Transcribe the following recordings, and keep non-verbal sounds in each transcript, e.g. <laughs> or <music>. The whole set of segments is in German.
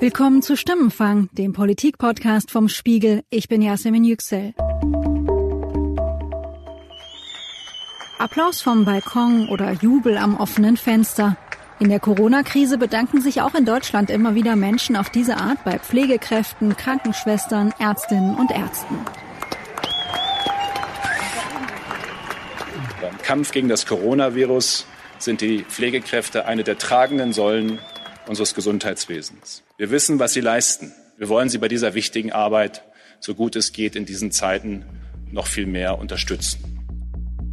Willkommen zu Stimmenfang, dem Politik-Podcast vom Spiegel. Ich bin Yasemin Yüksel. Applaus vom Balkon oder Jubel am offenen Fenster. In der Corona-Krise bedanken sich auch in Deutschland immer wieder Menschen auf diese Art bei Pflegekräften, Krankenschwestern, Ärztinnen und Ärzten. Beim Kampf gegen das Coronavirus sind die Pflegekräfte eine der tragenden Säulen unseres Gesundheitswesens. Wir wissen, was sie leisten. Wir wollen sie bei dieser wichtigen Arbeit, so gut es geht, in diesen Zeiten noch viel mehr unterstützen.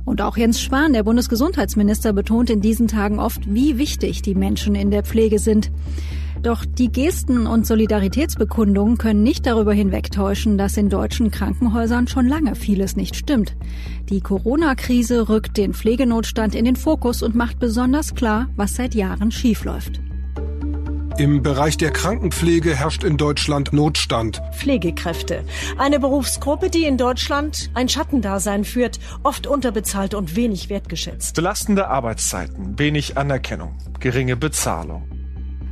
Und auch Jens Spahn, der Bundesgesundheitsminister, betont in diesen Tagen oft, wie wichtig die Menschen in der Pflege sind. Doch die Gesten und Solidaritätsbekundungen können nicht darüber hinwegtäuschen, dass in deutschen Krankenhäusern schon lange vieles nicht stimmt. Die Corona-Krise rückt den Pflegenotstand in den Fokus und macht besonders klar, was seit Jahren schiefläuft. Im Bereich der Krankenpflege herrscht in Deutschland Notstand. Pflegekräfte. Eine Berufsgruppe, die in Deutschland ein Schattendasein führt, oft unterbezahlt und wenig wertgeschätzt. Belastende Arbeitszeiten, wenig Anerkennung, geringe Bezahlung.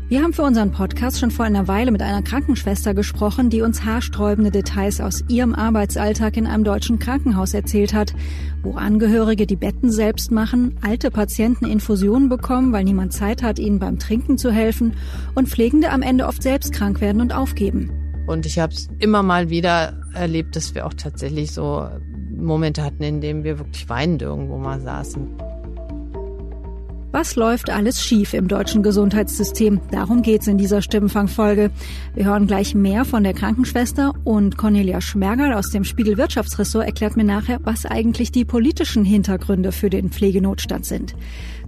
Wir haben für unseren Podcast schon vor einer Weile mit einer Krankenschwester gesprochen, die uns haarsträubende Details aus ihrem Arbeitsalltag in einem deutschen Krankenhaus erzählt hat, wo Angehörige die Betten selbst machen, alte Patienten Infusionen bekommen, weil niemand Zeit hat, ihnen beim Trinken zu helfen und Pflegende am Ende oft selbst krank werden und aufgeben. Und ich habe es immer mal wieder erlebt, dass wir auch tatsächlich so Momente hatten, in denen wir wirklich weinend irgendwo mal saßen. Was läuft alles schief im deutschen Gesundheitssystem? Darum geht's in dieser Stimmenfangfolge. Wir hören gleich mehr von der Krankenschwester und Cornelia Schmergerl aus dem Spiegel Wirtschaftsressort erklärt mir nachher, was eigentlich die politischen Hintergründe für den Pflegenotstand sind.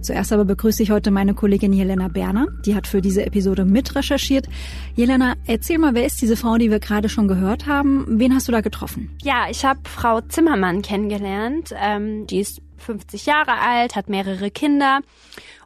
Zuerst aber begrüße ich heute meine Kollegin Jelena Berner. Die hat für diese Episode mit recherchiert. Jelena, erzähl mal, wer ist diese Frau, die wir gerade schon gehört haben? Wen hast du da getroffen? Ja, ich habe Frau Zimmermann kennengelernt. Ähm, die ist 50 Jahre alt, hat mehrere Kinder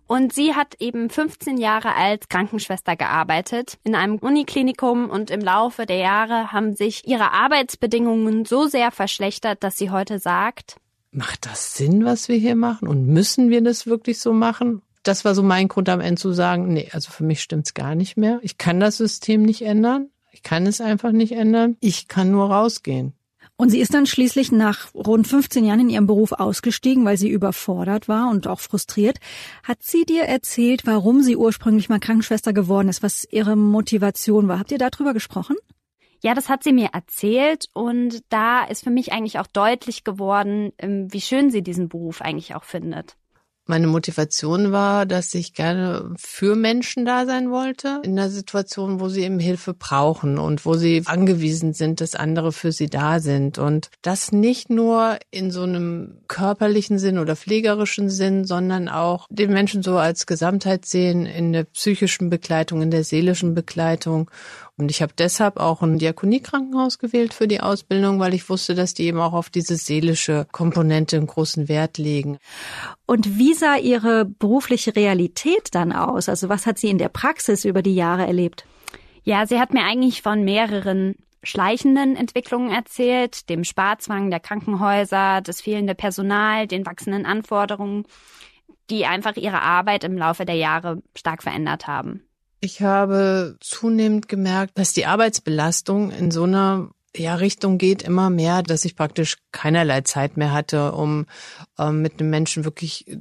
und sie hat eben 15 Jahre als Krankenschwester gearbeitet in einem Uniklinikum und im Laufe der Jahre haben sich ihre Arbeitsbedingungen so sehr verschlechtert, dass sie heute sagt, macht das Sinn, was wir hier machen und müssen wir das wirklich so machen? Das war so mein Grund am Ende zu sagen, nee, also für mich stimmt's gar nicht mehr. Ich kann das System nicht ändern. Ich kann es einfach nicht ändern. Ich kann nur rausgehen. Und sie ist dann schließlich nach rund 15 Jahren in ihrem Beruf ausgestiegen, weil sie überfordert war und auch frustriert. Hat sie dir erzählt, warum sie ursprünglich mal Krankenschwester geworden ist, was ihre Motivation war? Habt ihr darüber gesprochen? Ja, das hat sie mir erzählt und da ist für mich eigentlich auch deutlich geworden, ähm, wie schön sie diesen Beruf eigentlich auch findet. Meine Motivation war, dass ich gerne für Menschen da sein wollte, in einer Situation, wo sie eben Hilfe brauchen und wo sie angewiesen sind, dass andere für sie da sind. Und das nicht nur in so einem körperlichen Sinn oder pflegerischen Sinn, sondern auch den Menschen so als Gesamtheit sehen, in der psychischen Begleitung, in der seelischen Begleitung und ich habe deshalb auch ein Diakoniekrankenhaus gewählt für die Ausbildung, weil ich wusste, dass die eben auch auf diese seelische Komponente einen großen Wert legen. Und wie sah Ihre berufliche Realität dann aus? Also was hat sie in der Praxis über die Jahre erlebt? Ja, sie hat mir eigentlich von mehreren schleichenden Entwicklungen erzählt, dem Sparzwang der Krankenhäuser, das fehlende Personal, den wachsenden Anforderungen, die einfach ihre Arbeit im Laufe der Jahre stark verändert haben. Ich habe zunehmend gemerkt, dass die Arbeitsbelastung in so einer ja, Richtung geht immer mehr, dass ich praktisch keinerlei Zeit mehr hatte, um ähm, mit einem Menschen wirklich äh,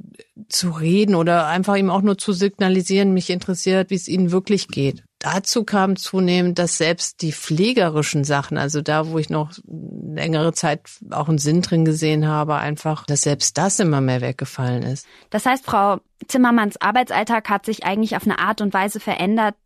zu reden oder einfach ihm auch nur zu signalisieren, mich interessiert, wie es ihnen wirklich geht. Dazu kam zunehmend, dass selbst die pflegerischen Sachen, also da, wo ich noch längere Zeit auch einen Sinn drin gesehen habe, einfach, dass selbst das immer mehr weggefallen ist. Das heißt, Frau Zimmermanns Arbeitsalltag hat sich eigentlich auf eine Art und Weise verändert,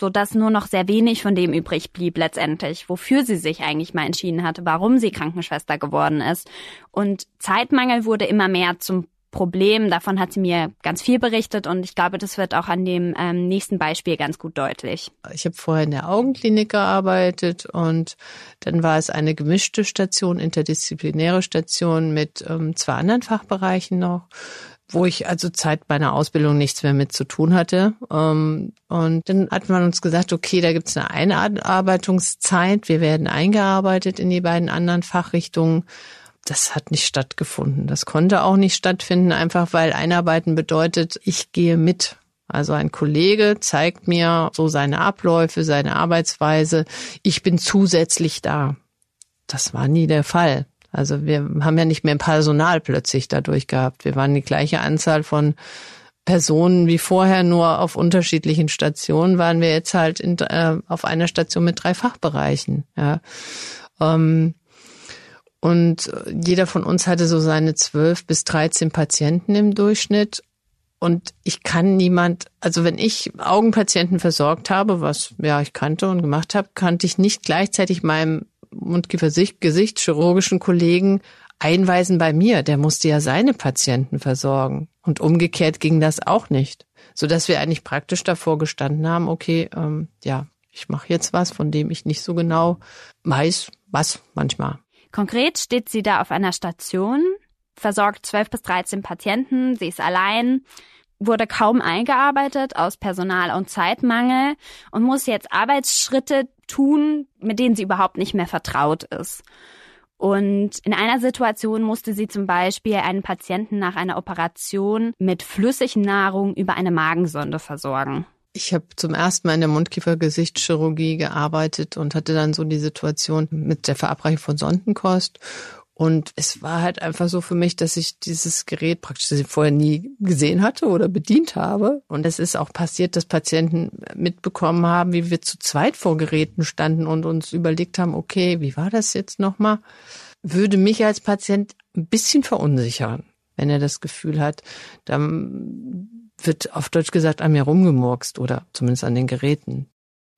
so dass nur noch sehr wenig von dem übrig blieb letztendlich, wofür sie sich eigentlich mal entschieden hatte, warum sie Krankenschwester geworden ist. Und Zeitmangel wurde immer mehr zum Problem. Davon hat sie mir ganz viel berichtet und ich glaube, das wird auch an dem ähm, nächsten Beispiel ganz gut deutlich. Ich habe vorher in der Augenklinik gearbeitet und dann war es eine gemischte Station, interdisziplinäre Station mit ähm, zwei anderen Fachbereichen noch wo ich also Zeit meiner Ausbildung nichts mehr mit zu tun hatte. Ähm, und dann hat man uns gesagt, okay, da gibt es eine Einarbeitungszeit. Wir werden eingearbeitet in die beiden anderen Fachrichtungen das hat nicht stattgefunden. Das konnte auch nicht stattfinden, einfach weil Einarbeiten bedeutet, ich gehe mit Also ein Kollege zeigt mir so seine Abläufe, seine Arbeitsweise. Ich bin zusätzlich da. Das war nie der Fall. Also wir haben ja nicht mehr Personal plötzlich dadurch gehabt. Wir waren die gleiche Anzahl von Personen wie vorher, nur auf unterschiedlichen Stationen waren wir jetzt halt in, äh, auf einer Station mit drei Fachbereichen. Ja. Ähm, und jeder von uns hatte so seine zwölf bis dreizehn Patienten im Durchschnitt. Und ich kann niemand, also wenn ich Augenpatienten versorgt habe, was ja ich kannte und gemacht habe, kannte ich nicht gleichzeitig meinem Mundkiefer-Gesichtschirurgischen Kollegen einweisen bei mir. Der musste ja seine Patienten versorgen. Und umgekehrt ging das auch nicht. So dass wir eigentlich praktisch davor gestanden haben, okay, ähm, ja, ich mache jetzt was, von dem ich nicht so genau weiß, was manchmal. Konkret steht sie da auf einer Station, versorgt 12 bis 13 Patienten, sie ist allein, wurde kaum eingearbeitet aus Personal- und Zeitmangel und muss jetzt Arbeitsschritte tun, mit denen sie überhaupt nicht mehr vertraut ist. Und in einer Situation musste sie zum Beispiel einen Patienten nach einer Operation mit Flüssignahrung über eine Magensonde versorgen. Ich habe zum ersten Mal in der Mundkiefer-Gesichtschirurgie gearbeitet und hatte dann so die Situation mit der Verabreichung von Sondenkost und es war halt einfach so für mich, dass ich dieses Gerät praktisch vorher nie gesehen hatte oder bedient habe. Und es ist auch passiert, dass Patienten mitbekommen haben, wie wir zu zweit vor Geräten standen und uns überlegt haben, okay, wie war das jetzt nochmal? Würde mich als Patient ein bisschen verunsichern, wenn er das Gefühl hat, dann wird auf Deutsch gesagt an mir rumgemurkst oder zumindest an den Geräten.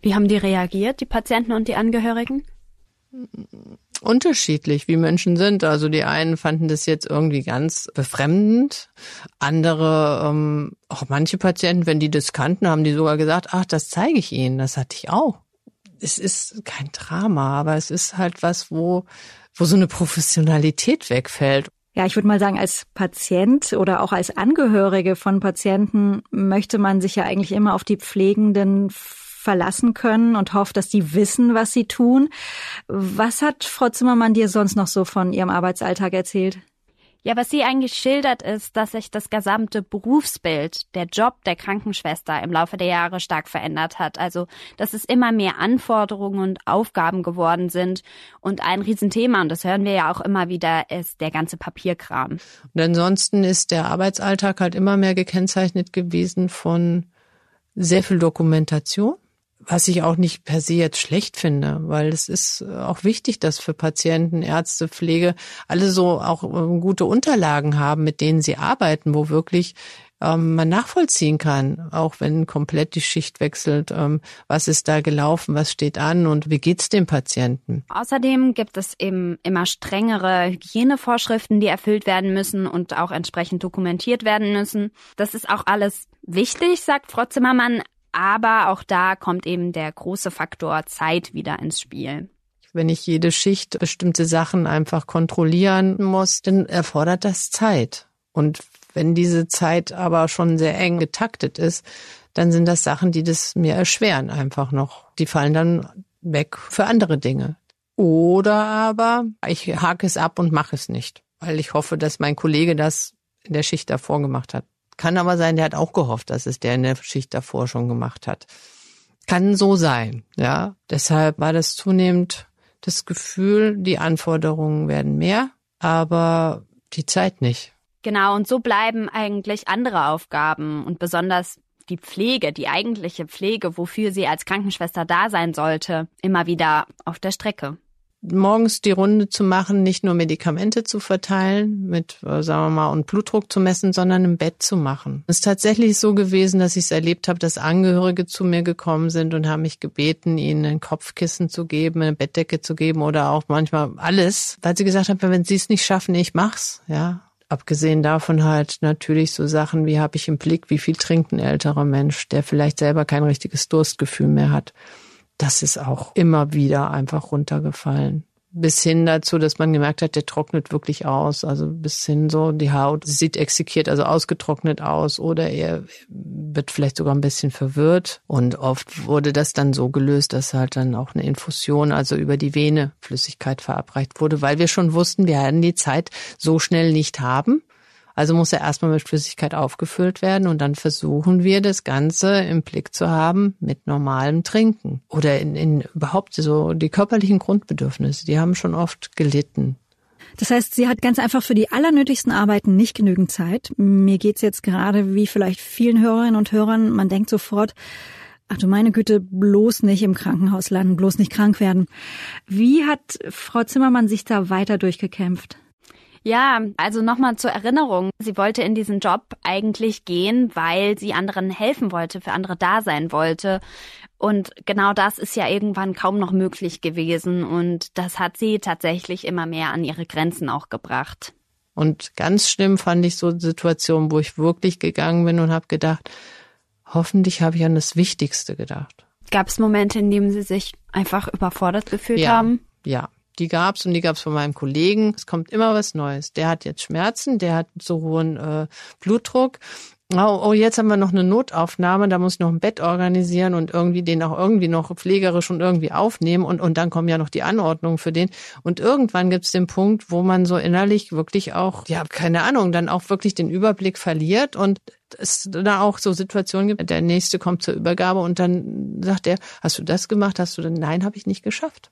Wie haben die reagiert, die Patienten und die Angehörigen? unterschiedlich, wie Menschen sind. Also die einen fanden das jetzt irgendwie ganz befremdend, andere, ähm, auch manche Patienten, wenn die das kannten, haben die sogar gesagt, ach, das zeige ich Ihnen, das hatte ich auch. Es ist kein Drama, aber es ist halt was, wo, wo so eine Professionalität wegfällt. Ja, ich würde mal sagen, als Patient oder auch als Angehörige von Patienten möchte man sich ja eigentlich immer auf die Pflegenden verlassen können und hofft, dass die wissen, was sie tun. Was hat Frau Zimmermann dir sonst noch so von ihrem Arbeitsalltag erzählt? Ja, was sie eigentlich schildert, ist, dass sich das gesamte Berufsbild, der Job der Krankenschwester im Laufe der Jahre stark verändert hat. Also, dass es immer mehr Anforderungen und Aufgaben geworden sind. Und ein Riesenthema, und das hören wir ja auch immer wieder, ist der ganze Papierkram. Und ansonsten ist der Arbeitsalltag halt immer mehr gekennzeichnet gewesen von sehr viel Dokumentation was ich auch nicht per se jetzt schlecht finde, weil es ist auch wichtig, dass für Patienten, Ärzte, Pflege alle so auch äh, gute Unterlagen haben, mit denen sie arbeiten, wo wirklich ähm, man nachvollziehen kann, auch wenn komplett die Schicht wechselt, ähm, was ist da gelaufen, was steht an und wie geht's dem Patienten. Außerdem gibt es eben immer strengere Hygienevorschriften, die erfüllt werden müssen und auch entsprechend dokumentiert werden müssen. Das ist auch alles wichtig, sagt Frau Zimmermann, aber auch da kommt eben der große Faktor Zeit wieder ins Spiel. Wenn ich jede Schicht bestimmte Sachen einfach kontrollieren muss, dann erfordert das Zeit. Und wenn diese Zeit aber schon sehr eng getaktet ist, dann sind das Sachen, die das mir erschweren einfach noch. Die fallen dann weg für andere Dinge. Oder aber ich hake es ab und mache es nicht, weil ich hoffe, dass mein Kollege das in der Schicht davor gemacht hat. Kann aber sein, der hat auch gehofft, dass es der in der Schicht davor schon gemacht hat. Kann so sein, ja. Deshalb war das zunehmend das Gefühl, die Anforderungen werden mehr, aber die Zeit nicht. Genau, und so bleiben eigentlich andere Aufgaben und besonders die Pflege, die eigentliche Pflege, wofür sie als Krankenschwester da sein sollte, immer wieder auf der Strecke morgens die Runde zu machen, nicht nur Medikamente zu verteilen, mit, äh, sagen wir mal, und Blutdruck zu messen, sondern im Bett zu machen. Es ist tatsächlich so gewesen, dass ich es erlebt habe, dass Angehörige zu mir gekommen sind und haben mich gebeten, ihnen ein Kopfkissen zu geben, eine Bettdecke zu geben oder auch manchmal alles, weil sie gesagt haben, wenn sie es nicht schaffen, ich mach's, ja. Abgesehen davon halt natürlich so Sachen wie habe ich im Blick, wie viel trinkt ein älterer Mensch, der vielleicht selber kein richtiges Durstgefühl mehr hat das ist auch immer wieder einfach runtergefallen. Bis hin dazu, dass man gemerkt hat, der trocknet wirklich aus. Also bis hin so, die Haut sieht exekiert, also ausgetrocknet aus oder er wird vielleicht sogar ein bisschen verwirrt. Und oft wurde das dann so gelöst, dass halt dann auch eine Infusion, also über die Vene Flüssigkeit verabreicht wurde, weil wir schon wussten, wir werden die Zeit so schnell nicht haben. Also muss er erstmal mit Flüssigkeit aufgefüllt werden und dann versuchen wir das Ganze im Blick zu haben mit normalem Trinken. Oder in, in überhaupt so die körperlichen Grundbedürfnisse, die haben schon oft gelitten. Das heißt, sie hat ganz einfach für die allernötigsten Arbeiten nicht genügend Zeit. Mir geht's jetzt gerade wie vielleicht vielen Hörerinnen und Hörern, man denkt sofort, ach du meine Güte, bloß nicht im Krankenhaus landen, bloß nicht krank werden. Wie hat Frau Zimmermann sich da weiter durchgekämpft? Ja, also nochmal zur Erinnerung. Sie wollte in diesen Job eigentlich gehen, weil sie anderen helfen wollte, für andere da sein wollte. Und genau das ist ja irgendwann kaum noch möglich gewesen. Und das hat sie tatsächlich immer mehr an ihre Grenzen auch gebracht. Und ganz schlimm fand ich so Situationen, wo ich wirklich gegangen bin und habe gedacht, hoffentlich habe ich an das Wichtigste gedacht. Gab es Momente, in denen Sie sich einfach überfordert gefühlt ja, haben? Ja, die gab's und die gab's von meinem Kollegen. Es kommt immer was Neues. Der hat jetzt Schmerzen, der hat so hohen äh, Blutdruck. Oh, oh, jetzt haben wir noch eine Notaufnahme, da muss ich noch ein Bett organisieren und irgendwie den auch irgendwie noch pflegerisch und irgendwie aufnehmen und, und dann kommen ja noch die Anordnungen für den. Und irgendwann gibt's den Punkt, wo man so innerlich wirklich auch, ja, keine Ahnung, dann auch wirklich den Überblick verliert und es da auch so Situationen gibt, der nächste kommt zur Übergabe und dann sagt er, hast du das gemacht? Hast du dann? Nein, habe ich nicht geschafft.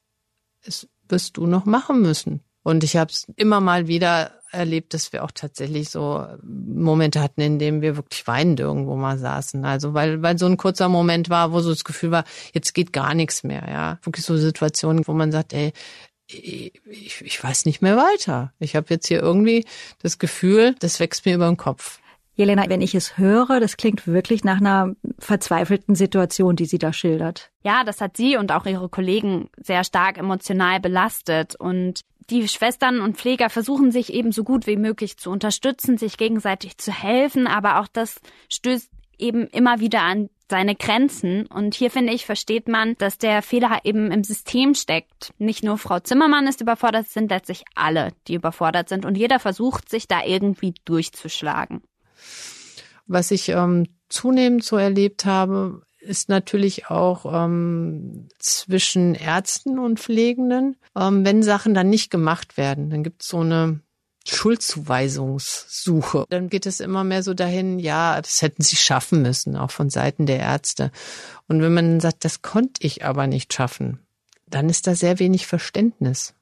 Es wirst du noch machen müssen. Und ich habe es immer mal wieder erlebt, dass wir auch tatsächlich so Momente hatten, in denen wir wirklich weinend irgendwo mal saßen. Also weil weil so ein kurzer Moment war, wo so das Gefühl war, jetzt geht gar nichts mehr. Ja, wirklich so Situationen, wo man sagt, ey, ich, ich weiß nicht mehr weiter. Ich habe jetzt hier irgendwie das Gefühl, das wächst mir über den Kopf. Jelena, wenn ich es höre, das klingt wirklich nach einer verzweifelten Situation, die sie da schildert. Ja, das hat sie und auch ihre Kollegen sehr stark emotional belastet. Und die Schwestern und Pfleger versuchen sich eben so gut wie möglich zu unterstützen, sich gegenseitig zu helfen, aber auch das stößt eben immer wieder an seine Grenzen. Und hier finde ich, versteht man, dass der Fehler eben im System steckt. Nicht nur Frau Zimmermann ist überfordert, es sind letztlich alle, die überfordert sind. Und jeder versucht, sich da irgendwie durchzuschlagen. Was ich ähm, zunehmend so erlebt habe, ist natürlich auch ähm, zwischen Ärzten und Pflegenden, ähm, wenn Sachen dann nicht gemacht werden, dann gibt es so eine Schuldzuweisungssuche. Dann geht es immer mehr so dahin, ja, das hätten sie schaffen müssen, auch von Seiten der Ärzte. Und wenn man sagt, das konnte ich aber nicht schaffen, dann ist da sehr wenig Verständnis.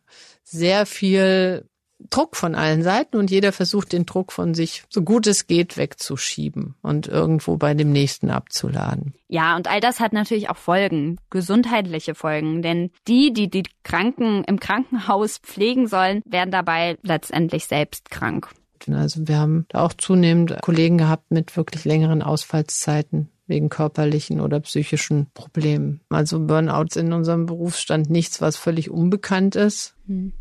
Sehr viel Druck von allen Seiten und jeder versucht den Druck von sich so gut es geht wegzuschieben und irgendwo bei dem nächsten abzuladen. Ja, und all das hat natürlich auch Folgen, gesundheitliche Folgen, denn die, die die Kranken im Krankenhaus pflegen sollen, werden dabei letztendlich selbst krank. Also wir haben da auch zunehmend Kollegen gehabt mit wirklich längeren Ausfallszeiten wegen körperlichen oder psychischen Problemen. Also Burnouts in unserem Berufsstand nichts, was völlig unbekannt ist. Hm.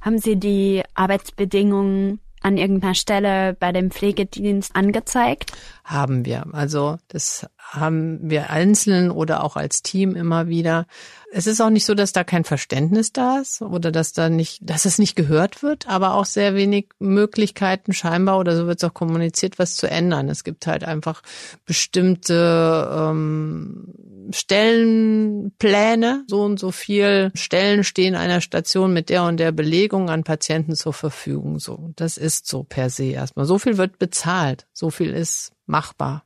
Haben Sie die Arbeitsbedingungen an irgendeiner Stelle bei dem Pflegedienst angezeigt? Haben wir. Also das haben wir einzeln oder auch als Team immer wieder. Es ist auch nicht so, dass da kein Verständnis da ist oder dass da nicht, dass es nicht gehört wird, aber auch sehr wenig Möglichkeiten scheinbar oder so wird es auch kommuniziert, was zu ändern. Es gibt halt einfach bestimmte ähm, Stellenpläne. So und so viel Stellen stehen einer Station mit der und der Belegung an Patienten zur Verfügung. So, das ist so per se erstmal. So viel wird bezahlt, so viel ist machbar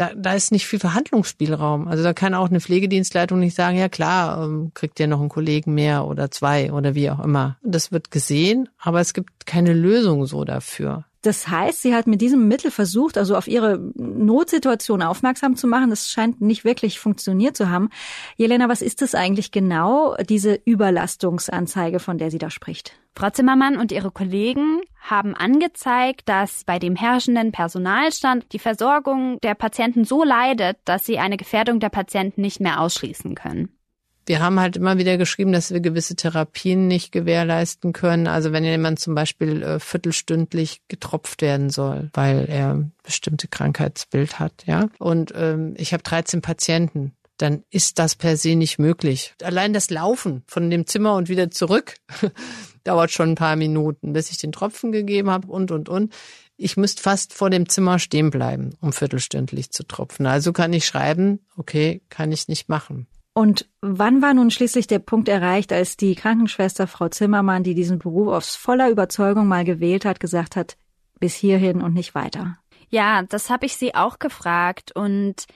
da, da ist nicht viel Verhandlungsspielraum. Also da kann auch eine Pflegedienstleitung nicht sagen, ja klar, ähm, kriegt ihr noch einen Kollegen mehr oder zwei oder wie auch immer. Das wird gesehen, aber es gibt keine Lösung so dafür. Das heißt, sie hat mit diesem Mittel versucht, also auf ihre Notsituation aufmerksam zu machen. Das scheint nicht wirklich funktioniert zu haben. Jelena, was ist das eigentlich genau, diese Überlastungsanzeige, von der sie da spricht? Frau Zimmermann und ihre Kollegen haben angezeigt, dass bei dem herrschenden Personalstand die Versorgung der Patienten so leidet, dass sie eine Gefährdung der Patienten nicht mehr ausschließen können. Wir haben halt immer wieder geschrieben, dass wir gewisse Therapien nicht gewährleisten können. Also wenn jemand zum Beispiel äh, viertelstündlich getropft werden soll, weil er bestimmte Krankheitsbild hat, ja. Und ähm, ich habe 13 Patienten dann ist das per se nicht möglich. Allein das Laufen von dem Zimmer und wieder zurück <laughs> dauert schon ein paar Minuten, bis ich den Tropfen gegeben habe und, und, und. Ich müsste fast vor dem Zimmer stehen bleiben, um viertelstündlich zu tropfen. Also kann ich schreiben, okay, kann ich nicht machen. Und wann war nun schließlich der Punkt erreicht, als die Krankenschwester Frau Zimmermann, die diesen Beruf aus voller Überzeugung mal gewählt hat, gesagt hat, bis hierhin und nicht weiter. Ja, das habe ich sie auch gefragt und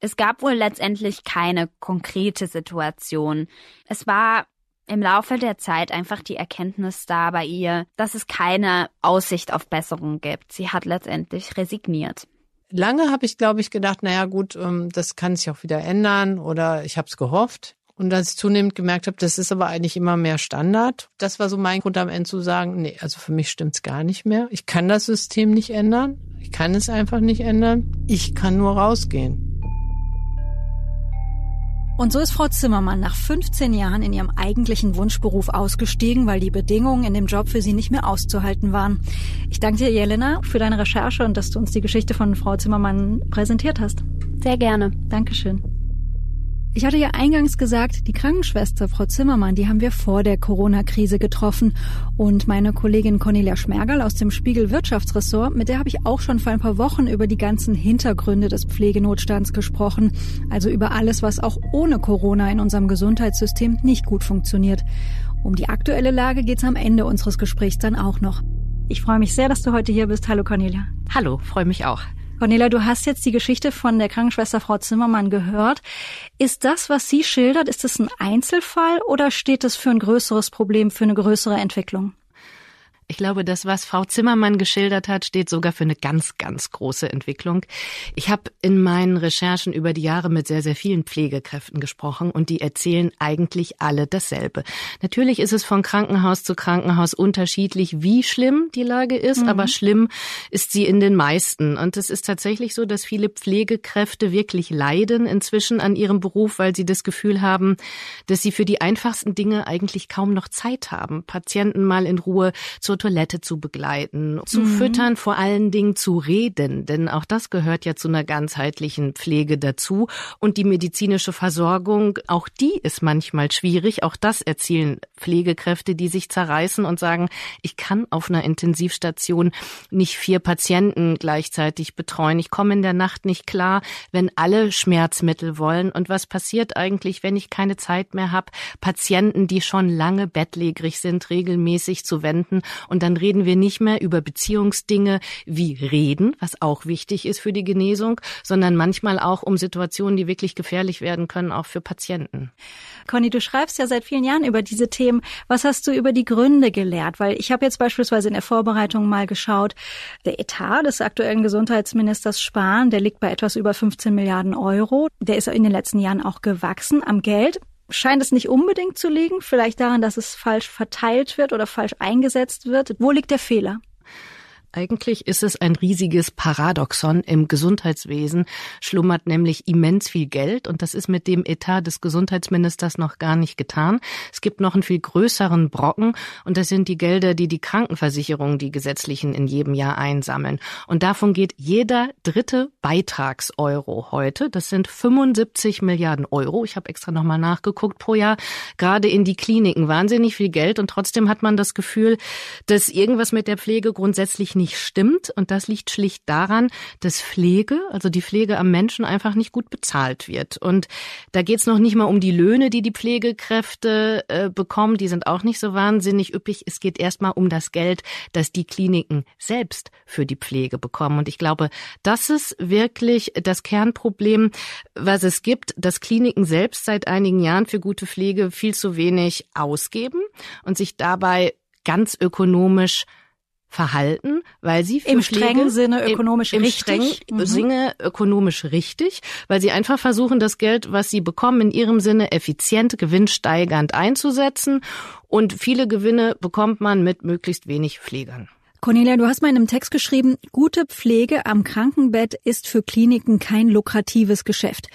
es gab wohl letztendlich keine konkrete Situation. Es war im Laufe der Zeit einfach die Erkenntnis da bei ihr, dass es keine Aussicht auf Besserung gibt. Sie hat letztendlich resigniert. Lange habe ich, glaube ich, gedacht, naja gut, ähm, das kann sich auch wieder ändern oder ich habe es gehofft. Und als ich zunehmend gemerkt habe, das ist aber eigentlich immer mehr Standard, das war so mein Grund am Ende zu sagen, nee, also für mich stimmt's gar nicht mehr. Ich kann das System nicht ändern. Ich kann es einfach nicht ändern. Ich kann nur rausgehen. Und so ist Frau Zimmermann nach 15 Jahren in ihrem eigentlichen Wunschberuf ausgestiegen, weil die Bedingungen in dem Job für sie nicht mehr auszuhalten waren. Ich danke dir, Jelena, für deine Recherche und dass du uns die Geschichte von Frau Zimmermann präsentiert hast. Sehr gerne. Dankeschön. Ich hatte ja eingangs gesagt, die Krankenschwester Frau Zimmermann, die haben wir vor der Corona-Krise getroffen. Und meine Kollegin Cornelia Schmergal aus dem Spiegel Wirtschaftsressort, mit der habe ich auch schon vor ein paar Wochen über die ganzen Hintergründe des Pflegenotstands gesprochen. Also über alles, was auch ohne Corona in unserem Gesundheitssystem nicht gut funktioniert. Um die aktuelle Lage geht's am Ende unseres Gesprächs dann auch noch. Ich freue mich sehr, dass du heute hier bist. Hallo Cornelia. Hallo, freue mich auch. Cornelia, du hast jetzt die Geschichte von der Krankenschwester Frau Zimmermann gehört. Ist das, was sie schildert, ist es ein Einzelfall oder steht es für ein größeres Problem, für eine größere Entwicklung? Ich glaube, das, was Frau Zimmermann geschildert hat, steht sogar für eine ganz, ganz große Entwicklung. Ich habe in meinen Recherchen über die Jahre mit sehr, sehr vielen Pflegekräften gesprochen und die erzählen eigentlich alle dasselbe. Natürlich ist es von Krankenhaus zu Krankenhaus unterschiedlich, wie schlimm die Lage ist, mhm. aber schlimm ist sie in den meisten. Und es ist tatsächlich so, dass viele Pflegekräfte wirklich leiden inzwischen an ihrem Beruf, weil sie das Gefühl haben, dass sie für die einfachsten Dinge eigentlich kaum noch Zeit haben, Patienten mal in Ruhe zu zur Toilette zu begleiten, zu mhm. füttern, vor allen Dingen zu reden, denn auch das gehört ja zu einer ganzheitlichen Pflege dazu. Und die medizinische Versorgung, auch die ist manchmal schwierig. Auch das erzielen Pflegekräfte, die sich zerreißen und sagen, ich kann auf einer Intensivstation nicht vier Patienten gleichzeitig betreuen. Ich komme in der Nacht nicht klar, wenn alle Schmerzmittel wollen. Und was passiert eigentlich, wenn ich keine Zeit mehr habe, Patienten, die schon lange bettlägerig sind, regelmäßig zu wenden und dann reden wir nicht mehr über Beziehungsdinge wie Reden, was auch wichtig ist für die Genesung, sondern manchmal auch um Situationen, die wirklich gefährlich werden können, auch für Patienten. Conny, du schreibst ja seit vielen Jahren über diese Themen. Was hast du über die Gründe gelehrt? Weil ich habe jetzt beispielsweise in der Vorbereitung mal geschaut, der Etat des aktuellen Gesundheitsministers Spahn, der liegt bei etwas über 15 Milliarden Euro. Der ist in den letzten Jahren auch gewachsen am Geld scheint es nicht unbedingt zu liegen, vielleicht daran, dass es falsch verteilt wird oder falsch eingesetzt wird. Wo liegt der Fehler? Eigentlich ist es ein riesiges Paradoxon. Im Gesundheitswesen schlummert nämlich immens viel Geld und das ist mit dem Etat des Gesundheitsministers noch gar nicht getan. Es gibt noch einen viel größeren Brocken und das sind die Gelder, die die Krankenversicherungen, die gesetzlichen, in jedem Jahr einsammeln. Und davon geht jeder dritte Beitragseuro heute, das sind 75 Milliarden Euro, ich habe extra nochmal nachgeguckt pro Jahr, gerade in die Kliniken wahnsinnig viel Geld und trotzdem hat man das Gefühl, dass irgendwas mit der Pflege grundsätzlich nicht nicht stimmt. Und das liegt schlicht daran, dass Pflege, also die Pflege am Menschen, einfach nicht gut bezahlt wird. Und da geht es noch nicht mal um die Löhne, die die Pflegekräfte äh, bekommen. Die sind auch nicht so wahnsinnig üppig. Es geht erstmal um das Geld, das die Kliniken selbst für die Pflege bekommen. Und ich glaube, das ist wirklich das Kernproblem, was es gibt, dass Kliniken selbst seit einigen Jahren für gute Pflege viel zu wenig ausgeben und sich dabei ganz ökonomisch verhalten, weil sie für im strengen Sinne ökonomisch im, im richtig, strengen mhm. Sinne ökonomisch richtig, weil sie einfach versuchen, das Geld, was sie bekommen, in ihrem Sinne effizient, gewinnsteigernd einzusetzen. Und viele Gewinne bekommt man mit möglichst wenig Pflegern. Cornelia, du hast mal in einem Text geschrieben, gute Pflege am Krankenbett ist für Kliniken kein lukratives Geschäft.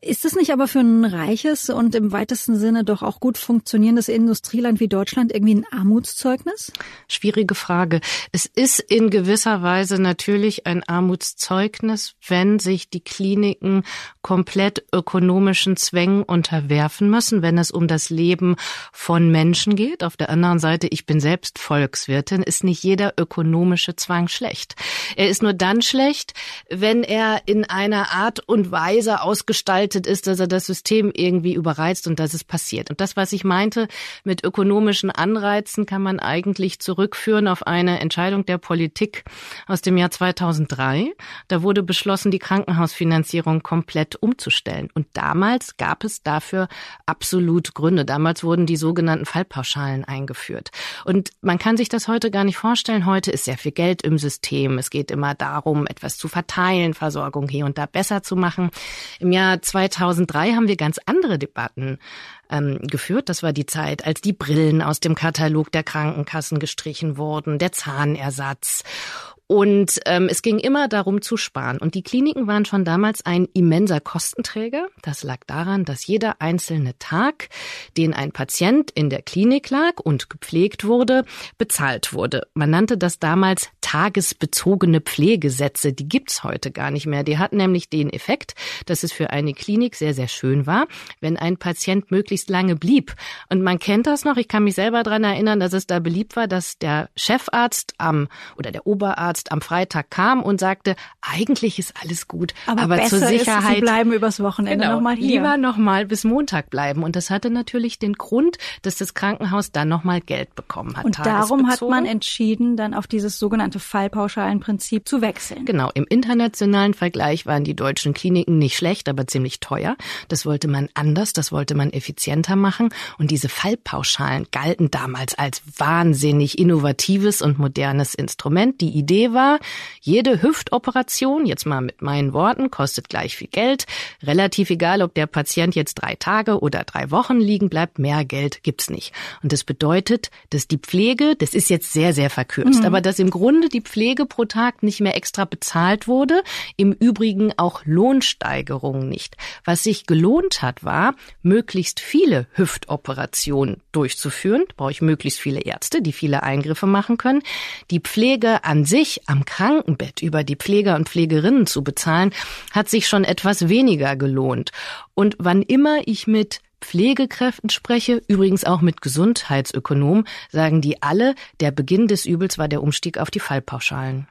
Ist es nicht aber für ein reiches und im weitesten Sinne doch auch gut funktionierendes Industrieland wie Deutschland irgendwie ein Armutszeugnis? Schwierige Frage. Es ist in gewisser Weise natürlich ein Armutszeugnis, wenn sich die Kliniken komplett ökonomischen Zwängen unterwerfen müssen, wenn es um das Leben von Menschen geht. Auf der anderen Seite, ich bin selbst Volkswirtin, ist nicht jeder ökonomische Zwang schlecht. Er ist nur dann schlecht, wenn er in einer Art und Weise ausgestaltet veraltet ist, dass er das System irgendwie überreizt und dass es passiert. Und das, was ich meinte mit ökonomischen Anreizen, kann man eigentlich zurückführen auf eine Entscheidung der Politik aus dem Jahr 2003. Da wurde beschlossen, die Krankenhausfinanzierung komplett umzustellen. Und damals gab es dafür absolut Gründe. Damals wurden die sogenannten Fallpauschalen eingeführt. Und man kann sich das heute gar nicht vorstellen. Heute ist sehr viel Geld im System. Es geht immer darum, etwas zu verteilen, Versorgung hier und da besser zu machen. Im Jahr 2003 haben wir ganz andere Debatten ähm, geführt. Das war die Zeit, als die Brillen aus dem Katalog der Krankenkassen gestrichen wurden, der Zahnersatz und ähm, es ging immer darum zu sparen. Und die Kliniken waren schon damals ein immenser Kostenträger. Das lag daran, dass jeder einzelne Tag, den ein Patient in der Klinik lag und gepflegt wurde, bezahlt wurde. Man nannte das damals tagesbezogene Pflegesätze. Die gibt's heute gar nicht mehr. Die hatten nämlich den Effekt, dass es für eine Klinik sehr, sehr schön war, wenn ein Patient möglichst lange blieb. Und man kennt das noch. Ich kann mich selber dran erinnern, dass es da beliebt war, dass der Chefarzt am oder der Oberarzt Arzt am Freitag kam und sagte, eigentlich ist alles gut, aber, aber zur Sicherheit ist, Sie bleiben übers Wochenende genau, nochmal hier. Lieber nochmal bis Montag bleiben. Und das hatte natürlich den Grund, dass das Krankenhaus dann nochmal Geld bekommen hat. Und darum hat man entschieden, dann auf dieses sogenannte Fallpauschalenprinzip zu wechseln. Genau. Im internationalen Vergleich waren die deutschen Kliniken nicht schlecht, aber ziemlich teuer. Das wollte man anders, das wollte man effizienter machen. Und diese Fallpauschalen galten damals als wahnsinnig innovatives und modernes Instrument. Die Idee war, jede Hüftoperation, jetzt mal mit meinen Worten, kostet gleich viel Geld. Relativ egal, ob der Patient jetzt drei Tage oder drei Wochen liegen bleibt, mehr Geld gibt's nicht. Und das bedeutet, dass die Pflege, das ist jetzt sehr, sehr verkürzt, mhm. aber dass im Grunde die Pflege pro Tag nicht mehr extra bezahlt wurde, im Übrigen auch Lohnsteigerungen nicht. Was sich gelohnt hat, war, möglichst viele Hüftoperationen durchzuführen. Da brauche ich möglichst viele Ärzte, die viele Eingriffe machen können. Die Pflege an sich am Krankenbett über die Pfleger und Pflegerinnen zu bezahlen, hat sich schon etwas weniger gelohnt. Und wann immer ich mit Pflegekräften spreche, übrigens auch mit Gesundheitsökonomen, sagen die alle, der Beginn des Übels war der Umstieg auf die Fallpauschalen.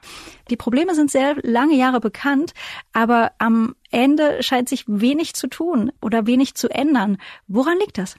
Die Probleme sind sehr lange Jahre bekannt, aber am Ende scheint sich wenig zu tun oder wenig zu ändern. Woran liegt das?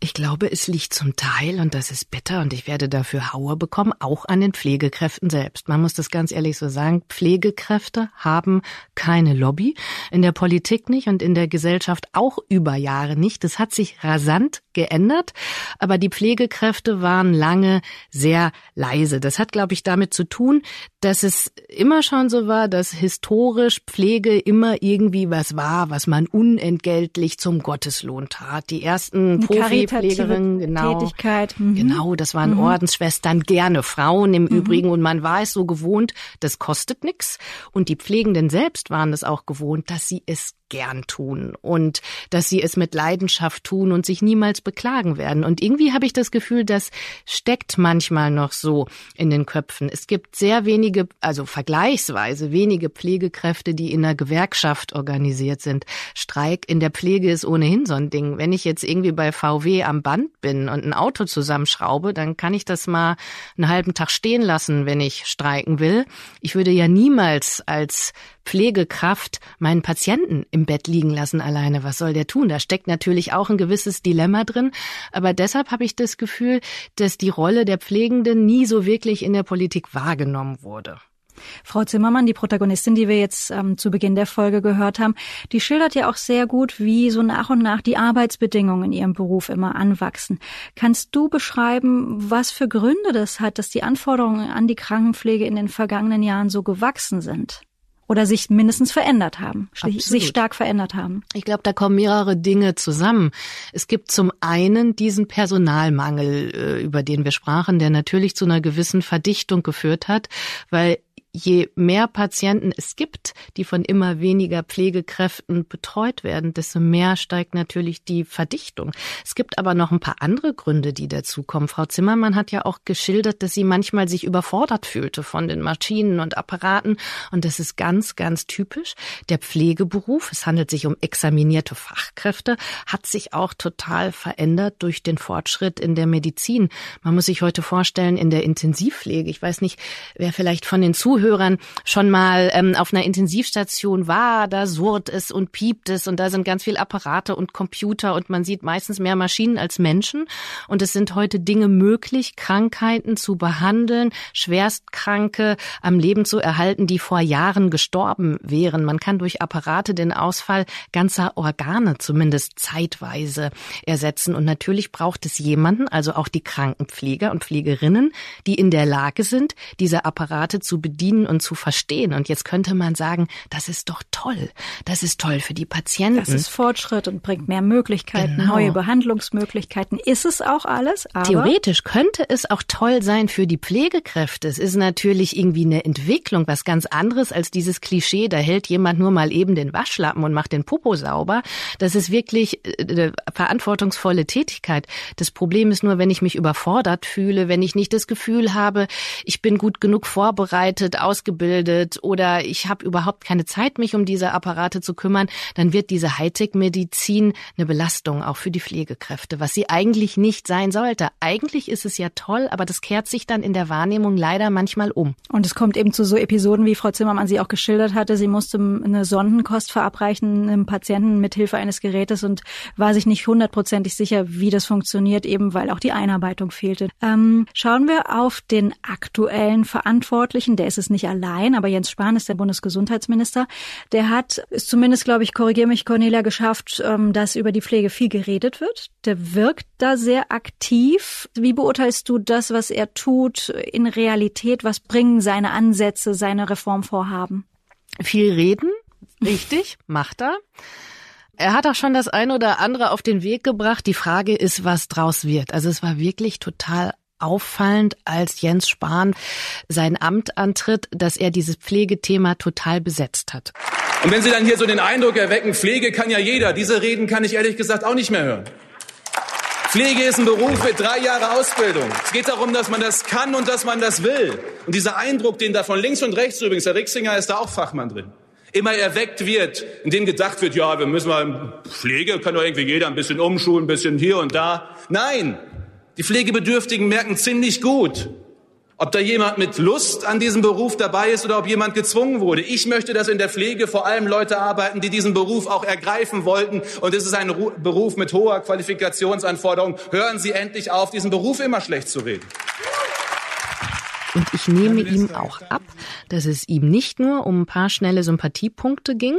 Ich glaube, es liegt zum Teil, und das ist bitter, und ich werde dafür Haue bekommen, auch an den Pflegekräften selbst. Man muss das ganz ehrlich so sagen. Pflegekräfte haben keine Lobby, in der Politik nicht und in der Gesellschaft auch über Jahre nicht. Das hat sich rasant geändert, aber die Pflegekräfte waren lange sehr leise. Das hat, glaube ich, damit zu tun, dass es immer schon so war, dass historisch Pflege immer irgendwie was war, was man unentgeltlich zum Gotteslohn tat. Die ersten Profipflegerinnen, genau, Tätigkeit. Mhm. genau, das waren mhm. Ordensschwestern, gerne Frauen im mhm. Übrigen und man war es so gewohnt, das kostet nichts und die Pflegenden selbst waren es auch gewohnt, dass sie es gern tun und dass sie es mit Leidenschaft tun und sich niemals beklagen werden. Und irgendwie habe ich das Gefühl, das steckt manchmal noch so in den Köpfen. Es gibt sehr wenige, also vergleichsweise wenige Pflegekräfte, die in einer Gewerkschaft organisiert sind. Streik in der Pflege ist ohnehin so ein Ding. Wenn ich jetzt irgendwie bei VW am Band bin und ein Auto zusammenschraube, dann kann ich das mal einen halben Tag stehen lassen, wenn ich streiken will. Ich würde ja niemals als Pflegekraft meinen Patienten im Bett liegen lassen alleine. Was soll der tun? Da steckt natürlich auch ein gewisses Dilemma drin. Aber deshalb habe ich das Gefühl, dass die Rolle der Pflegenden nie so wirklich in der Politik wahrgenommen wurde. Frau Zimmermann, die Protagonistin, die wir jetzt ähm, zu Beginn der Folge gehört haben, die schildert ja auch sehr gut, wie so nach und nach die Arbeitsbedingungen in ihrem Beruf immer anwachsen. Kannst du beschreiben, was für Gründe das hat, dass die Anforderungen an die Krankenpflege in den vergangenen Jahren so gewachsen sind? oder sich mindestens verändert haben, Absolut. sich stark verändert haben. Ich glaube, da kommen mehrere Dinge zusammen. Es gibt zum einen diesen Personalmangel, äh, über den wir sprachen, der natürlich zu einer gewissen Verdichtung geführt hat, weil je mehr Patienten es gibt, die von immer weniger Pflegekräften betreut werden, desto mehr steigt natürlich die Verdichtung. Es gibt aber noch ein paar andere Gründe, die dazukommen. Frau Zimmermann hat ja auch geschildert, dass sie manchmal sich überfordert fühlte von den Maschinen und Apparaten. Und das ist ganz, ganz typisch. Der Pflegeberuf, es handelt sich um examinierte Fachkräfte, hat sich auch total verändert durch den Fortschritt in der Medizin. Man muss sich heute vorstellen, in der Intensivpflege, ich weiß nicht, wer vielleicht von den Zuhörern Zuhörern schon mal ähm, auf einer Intensivstation war, da surrt es und piept es und da sind ganz viel Apparate und Computer und man sieht meistens mehr Maschinen als Menschen. Und es sind heute Dinge möglich, Krankheiten zu behandeln, Schwerstkranke am Leben zu erhalten, die vor Jahren gestorben wären. Man kann durch Apparate den Ausfall ganzer Organe zumindest zeitweise ersetzen. Und natürlich braucht es jemanden, also auch die Krankenpfleger und Pflegerinnen, die in der Lage sind, diese Apparate zu bedienen und zu verstehen. Und jetzt könnte man sagen, das ist doch toll. Das ist toll für die Patienten. Das ist Fortschritt und bringt mehr Möglichkeiten, genau. neue Behandlungsmöglichkeiten. Ist es auch alles? Theoretisch könnte es auch toll sein für die Pflegekräfte. Es ist natürlich irgendwie eine Entwicklung, was ganz anderes als dieses Klischee, da hält jemand nur mal eben den Waschlappen und macht den Popo sauber. Das ist wirklich eine äh, verantwortungsvolle Tätigkeit. Das Problem ist nur, wenn ich mich überfordert fühle, wenn ich nicht das Gefühl habe, ich bin gut genug vorbereitet, ausgebildet oder ich habe überhaupt keine Zeit, mich um diese Apparate zu kümmern, dann wird diese Hightech-Medizin eine Belastung auch für die Pflegekräfte, was sie eigentlich nicht sein sollte. Eigentlich ist es ja toll, aber das kehrt sich dann in der Wahrnehmung leider manchmal um. Und es kommt eben zu so Episoden, wie Frau Zimmermann sie auch geschildert hatte. Sie musste eine Sondenkost verabreichen einem Patienten mit Hilfe eines Gerätes und war sich nicht hundertprozentig sicher, wie das funktioniert, eben weil auch die Einarbeitung fehlte. Ähm, schauen wir auf den aktuellen Verantwortlichen. Der ist es nicht allein, aber Jens Spahn ist der Bundesgesundheitsminister. Der hat es zumindest, glaube ich, korrigiere mich, Cornelia, geschafft, ähm, dass über die Pflege viel geredet wird. Der wirkt da sehr aktiv. Wie beurteilst du das, was er tut, in Realität? Was bringen seine Ansätze, seine Reformvorhaben? Viel reden, richtig, <laughs> macht er. Er hat auch schon das ein oder andere auf den Weg gebracht. Die Frage ist, was draus wird. Also es war wirklich total auffallend, als Jens Spahn sein Amt antritt, dass er dieses Pflegethema total besetzt hat. Und wenn Sie dann hier so den Eindruck erwecken, Pflege kann ja jeder, diese Reden kann ich ehrlich gesagt auch nicht mehr hören. Pflege ist ein Beruf mit drei Jahre Ausbildung. Es geht darum, dass man das kann und dass man das will. Und dieser Eindruck, den da von links und rechts übrigens, Herr Rixinger ist da auch Fachmann drin, immer erweckt wird, in dem gedacht wird, ja, wir müssen mal, Pflege kann doch irgendwie jeder ein bisschen umschulen, ein bisschen hier und da. Nein, die Pflegebedürftigen merken ziemlich gut, ob da jemand mit Lust an diesem Beruf dabei ist oder ob jemand gezwungen wurde. Ich möchte, dass in der Pflege vor allem Leute arbeiten, die diesen Beruf auch ergreifen wollten. Und es ist ein Beruf mit hoher Qualifikationsanforderung. Hören Sie endlich auf, diesen Beruf immer schlecht zu reden. Und ich nehme ihm auch ab, dass es ihm nicht nur um ein paar schnelle Sympathiepunkte ging,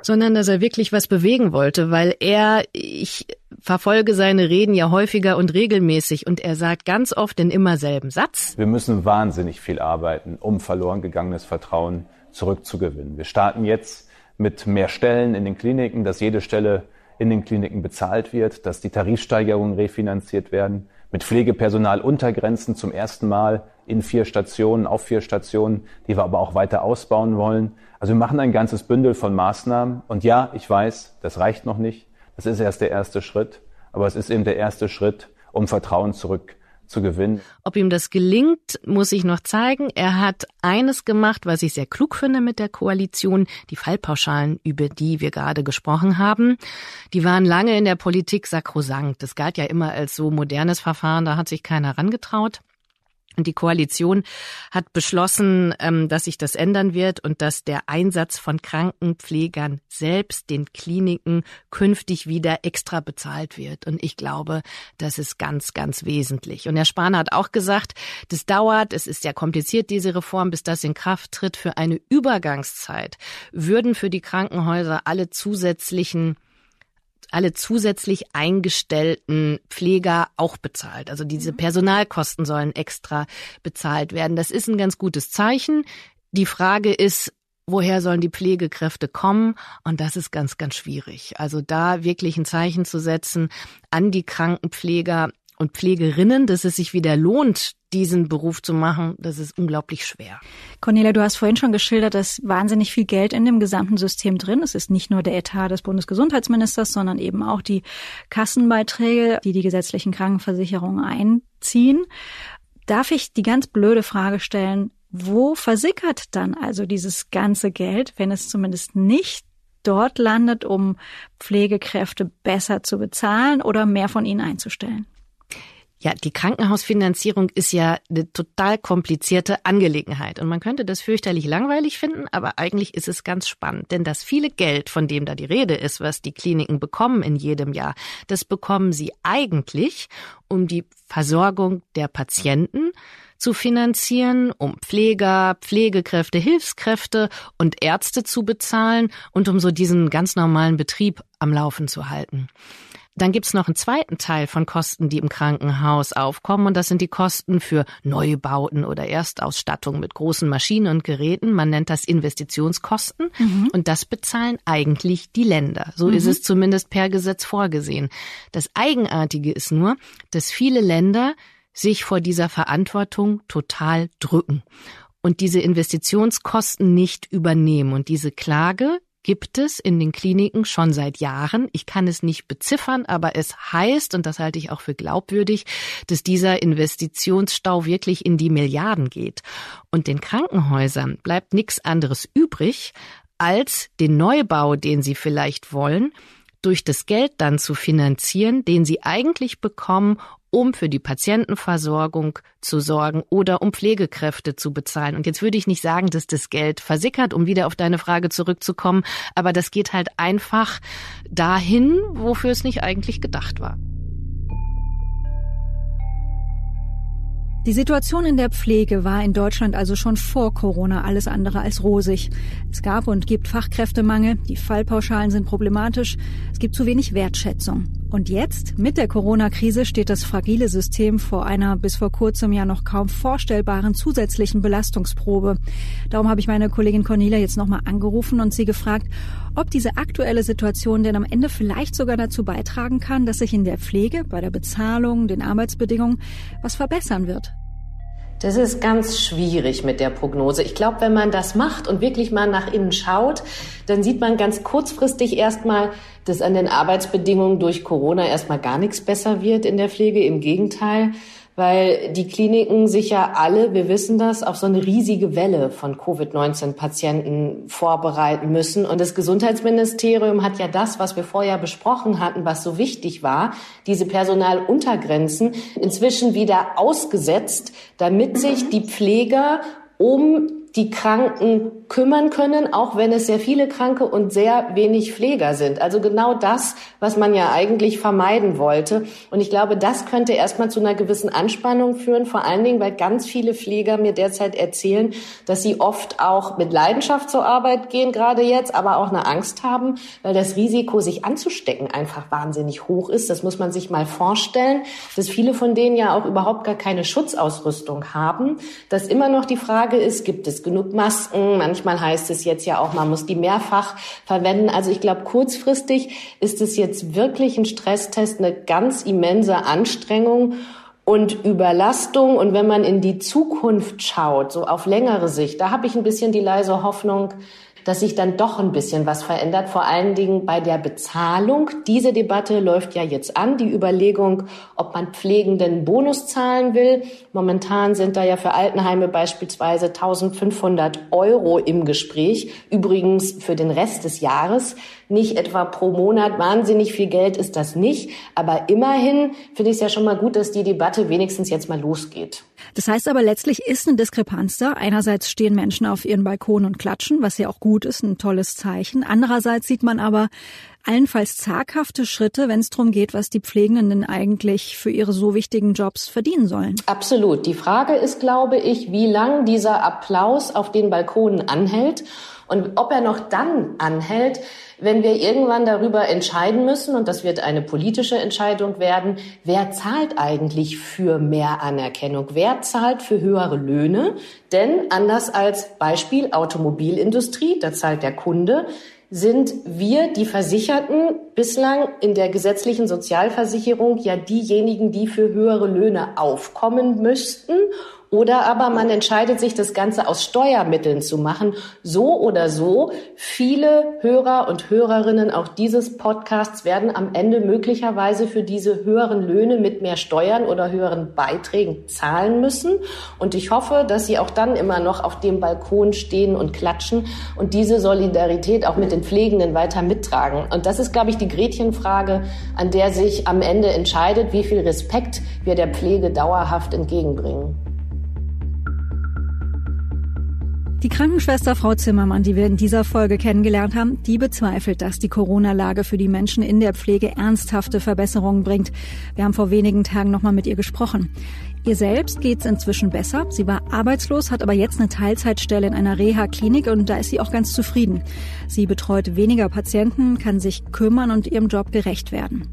sondern dass er wirklich was bewegen wollte, weil er, ich verfolge seine Reden ja häufiger und regelmäßig und er sagt ganz oft den immer selben Satz. Wir müssen wahnsinnig viel arbeiten, um verloren gegangenes Vertrauen zurückzugewinnen. Wir starten jetzt mit mehr Stellen in den Kliniken, dass jede Stelle in den Kliniken bezahlt wird, dass die Tarifsteigerungen refinanziert werden, mit Pflegepersonaluntergrenzen zum ersten Mal in vier Stationen, auf vier Stationen, die wir aber auch weiter ausbauen wollen. Also wir machen ein ganzes Bündel von Maßnahmen. Und ja, ich weiß, das reicht noch nicht. Das ist erst der erste Schritt. Aber es ist eben der erste Schritt, um Vertrauen zurück zu gewinnen. Ob ihm das gelingt, muss ich noch zeigen. Er hat eines gemacht, was ich sehr klug finde mit der Koalition, die Fallpauschalen, über die wir gerade gesprochen haben. Die waren lange in der Politik sakrosankt. Das galt ja immer als so modernes Verfahren, da hat sich keiner rangetraut. Und die Koalition hat beschlossen, ähm, dass sich das ändern wird und dass der Einsatz von Krankenpflegern selbst den Kliniken künftig wieder extra bezahlt wird. Und ich glaube, das ist ganz, ganz wesentlich. Und Herr Spahn hat auch gesagt, das dauert, es ist sehr kompliziert, diese Reform, bis das in Kraft tritt. Für eine Übergangszeit würden für die Krankenhäuser alle zusätzlichen alle zusätzlich eingestellten Pfleger auch bezahlt. Also diese mhm. Personalkosten sollen extra bezahlt werden. Das ist ein ganz gutes Zeichen. Die Frage ist, woher sollen die Pflegekräfte kommen? Und das ist ganz, ganz schwierig. Also da wirklich ein Zeichen zu setzen an die Krankenpfleger, und Pflegerinnen, dass es sich wieder lohnt, diesen Beruf zu machen, das ist unglaublich schwer. Cornelia, du hast vorhin schon geschildert, dass wahnsinnig viel Geld in dem gesamten System drin ist. Es ist nicht nur der Etat des Bundesgesundheitsministers, sondern eben auch die Kassenbeiträge, die die gesetzlichen Krankenversicherungen einziehen. Darf ich die ganz blöde Frage stellen, wo versickert dann also dieses ganze Geld, wenn es zumindest nicht dort landet, um Pflegekräfte besser zu bezahlen oder mehr von ihnen einzustellen? Ja, die Krankenhausfinanzierung ist ja eine total komplizierte Angelegenheit. Und man könnte das fürchterlich langweilig finden, aber eigentlich ist es ganz spannend. Denn das viele Geld, von dem da die Rede ist, was die Kliniken bekommen in jedem Jahr, das bekommen sie eigentlich, um die Versorgung der Patienten zu finanzieren, um Pfleger, Pflegekräfte, Hilfskräfte und Ärzte zu bezahlen und um so diesen ganz normalen Betrieb am Laufen zu halten. Dann gibt's noch einen zweiten Teil von Kosten, die im Krankenhaus aufkommen, und das sind die Kosten für Neubauten oder Erstausstattung mit großen Maschinen und Geräten. Man nennt das Investitionskosten, mhm. und das bezahlen eigentlich die Länder. So mhm. ist es zumindest per Gesetz vorgesehen. Das Eigenartige ist nur, dass viele Länder sich vor dieser Verantwortung total drücken und diese Investitionskosten nicht übernehmen. Und diese Klage gibt es in den Kliniken schon seit Jahren. Ich kann es nicht beziffern, aber es heißt, und das halte ich auch für glaubwürdig, dass dieser Investitionsstau wirklich in die Milliarden geht. Und den Krankenhäusern bleibt nichts anderes übrig, als den Neubau, den sie vielleicht wollen, durch das Geld dann zu finanzieren, den sie eigentlich bekommen, um für die Patientenversorgung zu sorgen oder um Pflegekräfte zu bezahlen. Und jetzt würde ich nicht sagen, dass das Geld versickert, um wieder auf deine Frage zurückzukommen, aber das geht halt einfach dahin, wofür es nicht eigentlich gedacht war. Die Situation in der Pflege war in Deutschland also schon vor Corona alles andere als rosig. Es gab und gibt Fachkräftemangel, die Fallpauschalen sind problematisch, es gibt zu wenig Wertschätzung. Und jetzt, mit der Corona-Krise, steht das fragile System vor einer bis vor kurzem ja noch kaum vorstellbaren zusätzlichen Belastungsprobe. Darum habe ich meine Kollegin Cornelia jetzt nochmal angerufen und sie gefragt, ob diese aktuelle Situation denn am Ende vielleicht sogar dazu beitragen kann, dass sich in der Pflege, bei der Bezahlung, den Arbeitsbedingungen was verbessern wird. Das ist ganz schwierig mit der Prognose. Ich glaube, wenn man das macht und wirklich mal nach innen schaut, dann sieht man ganz kurzfristig erstmal, dass an den Arbeitsbedingungen durch Corona erstmal gar nichts besser wird in der Pflege. Im Gegenteil weil die Kliniken sich ja alle, wir wissen das, auf so eine riesige Welle von Covid-19-Patienten vorbereiten müssen. Und das Gesundheitsministerium hat ja das, was wir vorher besprochen hatten, was so wichtig war, diese Personaluntergrenzen, inzwischen wieder ausgesetzt, damit sich die Pfleger um die Kranken kümmern können, auch wenn es sehr viele Kranke und sehr wenig Pfleger sind. Also genau das, was man ja eigentlich vermeiden wollte. Und ich glaube, das könnte erstmal zu einer gewissen Anspannung führen, vor allen Dingen, weil ganz viele Pfleger mir derzeit erzählen, dass sie oft auch mit Leidenschaft zur Arbeit gehen, gerade jetzt, aber auch eine Angst haben, weil das Risiko, sich anzustecken, einfach wahnsinnig hoch ist. Das muss man sich mal vorstellen, dass viele von denen ja auch überhaupt gar keine Schutzausrüstung haben, dass immer noch die Frage ist, gibt es genug Masken? Manchmal heißt es jetzt ja auch, man muss die mehrfach verwenden. Also ich glaube, kurzfristig ist es jetzt wirklich ein Stresstest, eine ganz immense Anstrengung und Überlastung. Und wenn man in die Zukunft schaut, so auf längere Sicht, da habe ich ein bisschen die leise Hoffnung, dass sich dann doch ein bisschen was verändert, vor allen Dingen bei der Bezahlung. Diese Debatte läuft ja jetzt an, die Überlegung, ob man Pflegenden Bonus zahlen will. Momentan sind da ja für Altenheime beispielsweise 1500 Euro im Gespräch, übrigens für den Rest des Jahres. Nicht etwa pro Monat, wahnsinnig viel Geld ist das nicht, aber immerhin finde ich es ja schon mal gut, dass die Debatte wenigstens jetzt mal losgeht. Das heißt aber letztlich ist eine Diskrepanz da. Einerseits stehen Menschen auf ihren Balkonen und klatschen, was ja auch gut ist, ein tolles Zeichen. Andererseits sieht man aber allenfalls zaghafte Schritte, wenn es darum geht, was die Pflegenden eigentlich für ihre so wichtigen Jobs verdienen sollen. Absolut. Die Frage ist, glaube ich, wie lang dieser Applaus auf den Balkonen anhält und ob er noch dann anhält, wenn wir irgendwann darüber entscheiden müssen, und das wird eine politische Entscheidung werden, wer zahlt eigentlich für mehr Anerkennung? Wer zahlt für höhere Löhne? Denn anders als Beispiel Automobilindustrie, da zahlt der Kunde, sind wir, die Versicherten, bislang in der gesetzlichen Sozialversicherung ja diejenigen, die für höhere Löhne aufkommen müssten Oder aber man entscheidet sich, das Ganze aus Steuermitteln zu machen. So oder so, viele Hörer und Hörerinnen auch dieses Podcasts werden am Ende möglicherweise für diese höheren Löhne mit mehr Steuern oder höheren Beiträgen zahlen müssen. Und ich hoffe, dass Sie auch dann immer noch auf dem Balkon stehen und klatschen und diese Solidarität auch mit den Pflegenden weiter mittragen. Und das ist, glaube ich, die Gretchenfrage, an der sich am Ende entscheidet, wie viel Respekt wir der Pflege dauerhaft entgegenbringen. Die Krankenschwester Frau Zimmermann, die wir in dieser Folge kennengelernt haben, die bezweifelt, dass die Corona-Lage für die Menschen in der Pflege ernsthafte Verbesserungen bringt. Wir haben vor wenigen Tagen nochmal mit ihr gesprochen. Ihr selbst geht's inzwischen besser. Sie war arbeitslos, hat aber jetzt eine Teilzeitstelle in einer Reha-Klinik und da ist sie auch ganz zufrieden. Sie betreut weniger Patienten, kann sich kümmern und ihrem Job gerecht werden.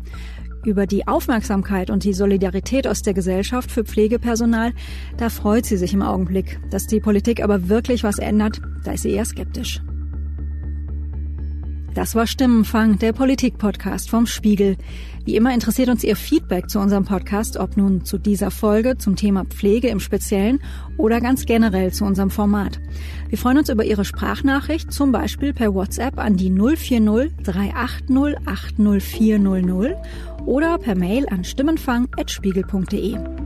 Über die Aufmerksamkeit und die Solidarität aus der Gesellschaft für Pflegepersonal, da freut sie sich im Augenblick. Dass die Politik aber wirklich was ändert, da ist sie eher skeptisch. Das war Stimmenfang, der Politik-Podcast vom Spiegel. Wie immer interessiert uns Ihr Feedback zu unserem Podcast, ob nun zu dieser Folge, zum Thema Pflege im Speziellen oder ganz generell zu unserem Format. Wir freuen uns über Ihre Sprachnachricht, zum Beispiel per WhatsApp an die 040 380 80400 oder per Mail an stimmenfang.spiegel.de.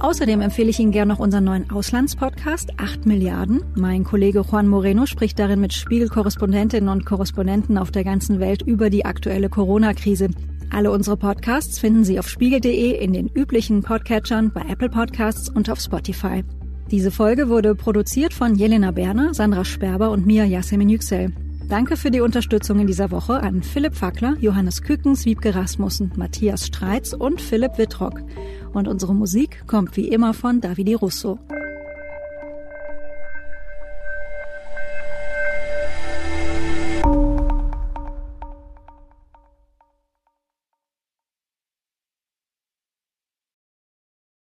Außerdem empfehle ich Ihnen gerne noch unseren neuen Auslandspodcast 8 Milliarden. Mein Kollege Juan Moreno spricht darin mit Spiegelkorrespondentinnen und Korrespondenten auf der ganzen Welt über die aktuelle Corona-Krise. Alle unsere Podcasts finden Sie auf spiegel.de in den üblichen Podcatchern, bei Apple Podcasts und auf Spotify. Diese Folge wurde produziert von Jelena Berner, Sandra Sperber und mir, Yasemin Yüksel. Danke für die Unterstützung in dieser Woche an Philipp Fackler, Johannes Kükens, Wiebke Rasmussen, Matthias Streitz und Philipp Wittrock. Und unsere Musik kommt wie immer von Davide Russo.